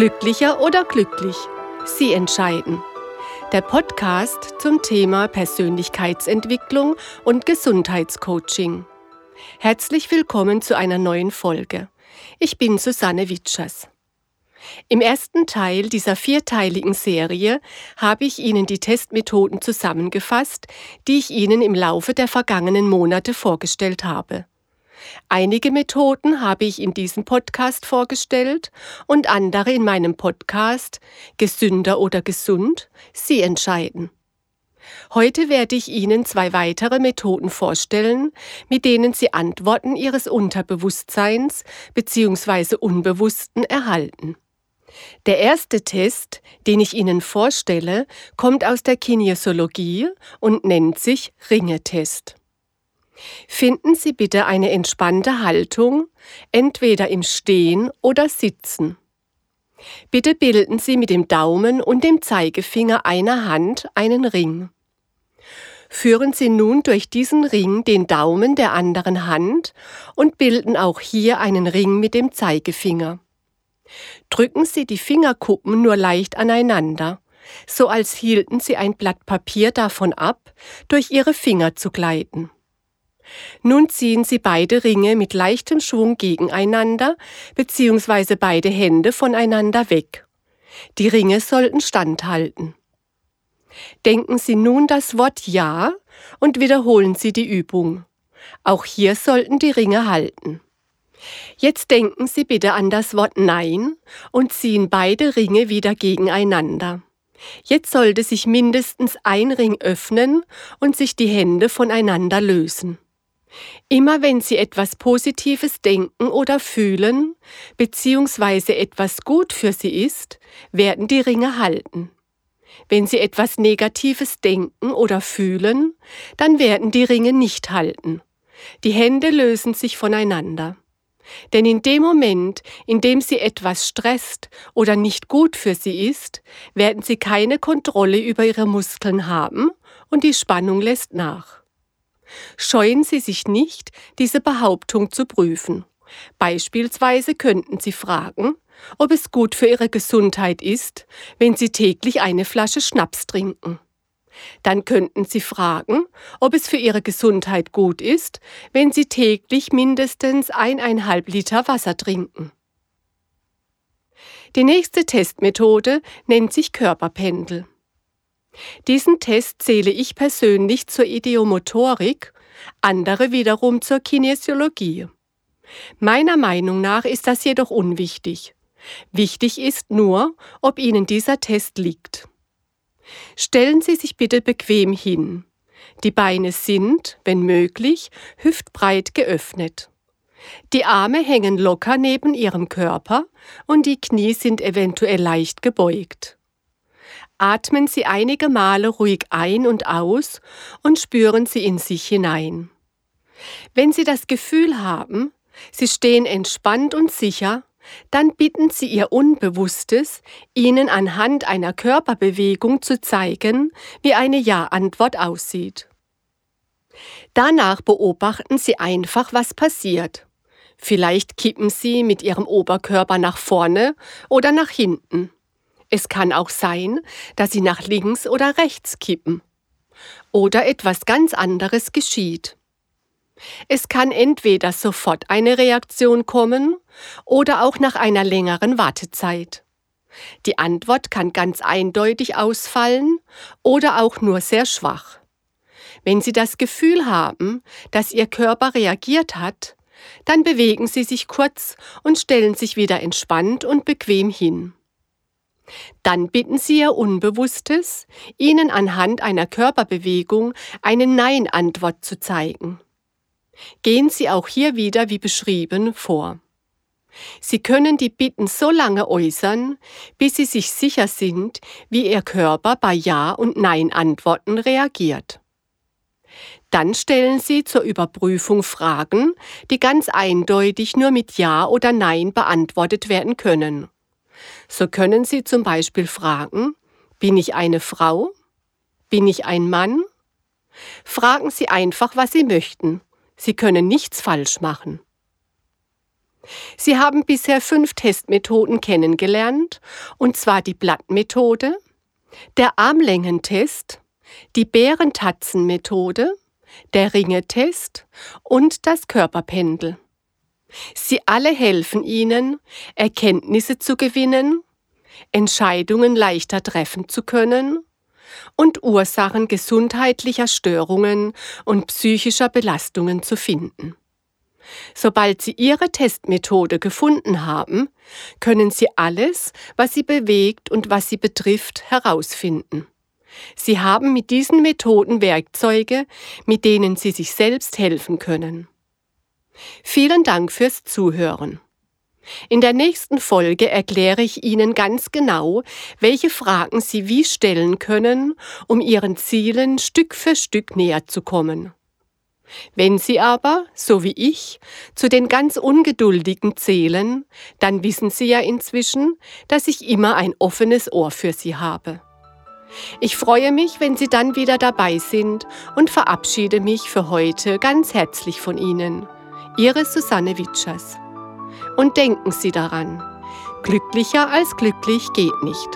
Glücklicher oder glücklich? Sie entscheiden. Der Podcast zum Thema Persönlichkeitsentwicklung und Gesundheitscoaching. Herzlich willkommen zu einer neuen Folge. Ich bin Susanne Witschers. Im ersten Teil dieser vierteiligen Serie habe ich Ihnen die Testmethoden zusammengefasst, die ich Ihnen im Laufe der vergangenen Monate vorgestellt habe. Einige Methoden habe ich in diesem Podcast vorgestellt und andere in meinem Podcast Gesünder oder gesund, Sie entscheiden. Heute werde ich Ihnen zwei weitere Methoden vorstellen, mit denen Sie Antworten Ihres Unterbewusstseins bzw. Unbewussten erhalten. Der erste Test, den ich Ihnen vorstelle, kommt aus der Kinesiologie und nennt sich Ringetest. Finden Sie bitte eine entspannte Haltung, entweder im Stehen oder Sitzen. Bitte bilden Sie mit dem Daumen und dem Zeigefinger einer Hand einen Ring. Führen Sie nun durch diesen Ring den Daumen der anderen Hand und bilden auch hier einen Ring mit dem Zeigefinger. Drücken Sie die Fingerkuppen nur leicht aneinander, so als hielten Sie ein Blatt Papier davon ab, durch Ihre Finger zu gleiten. Nun ziehen Sie beide Ringe mit leichtem Schwung gegeneinander bzw. beide Hände voneinander weg. Die Ringe sollten standhalten. Denken Sie nun das Wort Ja und wiederholen Sie die Übung. Auch hier sollten die Ringe halten. Jetzt denken Sie bitte an das Wort Nein und ziehen beide Ringe wieder gegeneinander. Jetzt sollte sich mindestens ein Ring öffnen und sich die Hände voneinander lösen. Immer wenn Sie etwas Positives denken oder fühlen, beziehungsweise etwas gut für Sie ist, werden die Ringe halten. Wenn Sie etwas Negatives denken oder fühlen, dann werden die Ringe nicht halten. Die Hände lösen sich voneinander. Denn in dem Moment, in dem Sie etwas stresst oder nicht gut für Sie ist, werden Sie keine Kontrolle über Ihre Muskeln haben und die Spannung lässt nach. Scheuen Sie sich nicht, diese Behauptung zu prüfen. Beispielsweise könnten Sie fragen, ob es gut für Ihre Gesundheit ist, wenn Sie täglich eine Flasche Schnaps trinken. Dann könnten Sie fragen, ob es für Ihre Gesundheit gut ist, wenn Sie täglich mindestens eineinhalb Liter Wasser trinken. Die nächste Testmethode nennt sich Körperpendel. Diesen Test zähle ich persönlich zur Ideomotorik, andere wiederum zur Kinesiologie. Meiner Meinung nach ist das jedoch unwichtig. Wichtig ist nur, ob Ihnen dieser Test liegt. Stellen Sie sich bitte bequem hin. Die Beine sind, wenn möglich, hüftbreit geöffnet. Die Arme hängen locker neben Ihrem Körper und die Knie sind eventuell leicht gebeugt. Atmen Sie einige Male ruhig ein und aus und spüren Sie in sich hinein. Wenn Sie das Gefühl haben, Sie stehen entspannt und sicher, dann bitten Sie Ihr Unbewusstes, Ihnen anhand einer Körperbewegung zu zeigen, wie eine Ja-Antwort aussieht. Danach beobachten Sie einfach, was passiert. Vielleicht kippen Sie mit Ihrem Oberkörper nach vorne oder nach hinten. Es kann auch sein, dass sie nach links oder rechts kippen. Oder etwas ganz anderes geschieht. Es kann entweder sofort eine Reaktion kommen oder auch nach einer längeren Wartezeit. Die Antwort kann ganz eindeutig ausfallen oder auch nur sehr schwach. Wenn Sie das Gefühl haben, dass Ihr Körper reagiert hat, dann bewegen Sie sich kurz und stellen sich wieder entspannt und bequem hin. Dann bitten Sie Ihr Unbewusstes, Ihnen anhand einer Körperbewegung eine Nein-Antwort zu zeigen. Gehen Sie auch hier wieder wie beschrieben vor. Sie können die Bitten so lange äußern, bis Sie sich sicher sind, wie Ihr Körper bei Ja- und Nein-Antworten reagiert. Dann stellen Sie zur Überprüfung Fragen, die ganz eindeutig nur mit Ja oder Nein beantwortet werden können. So können Sie zum Beispiel fragen, bin ich eine Frau? Bin ich ein Mann? Fragen Sie einfach, was Sie möchten. Sie können nichts falsch machen. Sie haben bisher fünf Testmethoden kennengelernt, und zwar die Blattmethode, der Armlängentest, die Bärentatzenmethode, der Ringetest und das Körperpendel. Sie alle helfen Ihnen, Erkenntnisse zu gewinnen, Entscheidungen leichter treffen zu können und Ursachen gesundheitlicher Störungen und psychischer Belastungen zu finden. Sobald Sie Ihre Testmethode gefunden haben, können Sie alles, was Sie bewegt und was Sie betrifft, herausfinden. Sie haben mit diesen Methoden Werkzeuge, mit denen Sie sich selbst helfen können. Vielen Dank fürs Zuhören. In der nächsten Folge erkläre ich Ihnen ganz genau, welche Fragen Sie wie stellen können, um Ihren Zielen Stück für Stück näher zu kommen. Wenn Sie aber, so wie ich, zu den ganz Ungeduldigen zählen, dann wissen Sie ja inzwischen, dass ich immer ein offenes Ohr für Sie habe. Ich freue mich, wenn Sie dann wieder dabei sind und verabschiede mich für heute ganz herzlich von Ihnen. Ihre Susanne Witschers. Und denken Sie daran, glücklicher als glücklich geht nicht.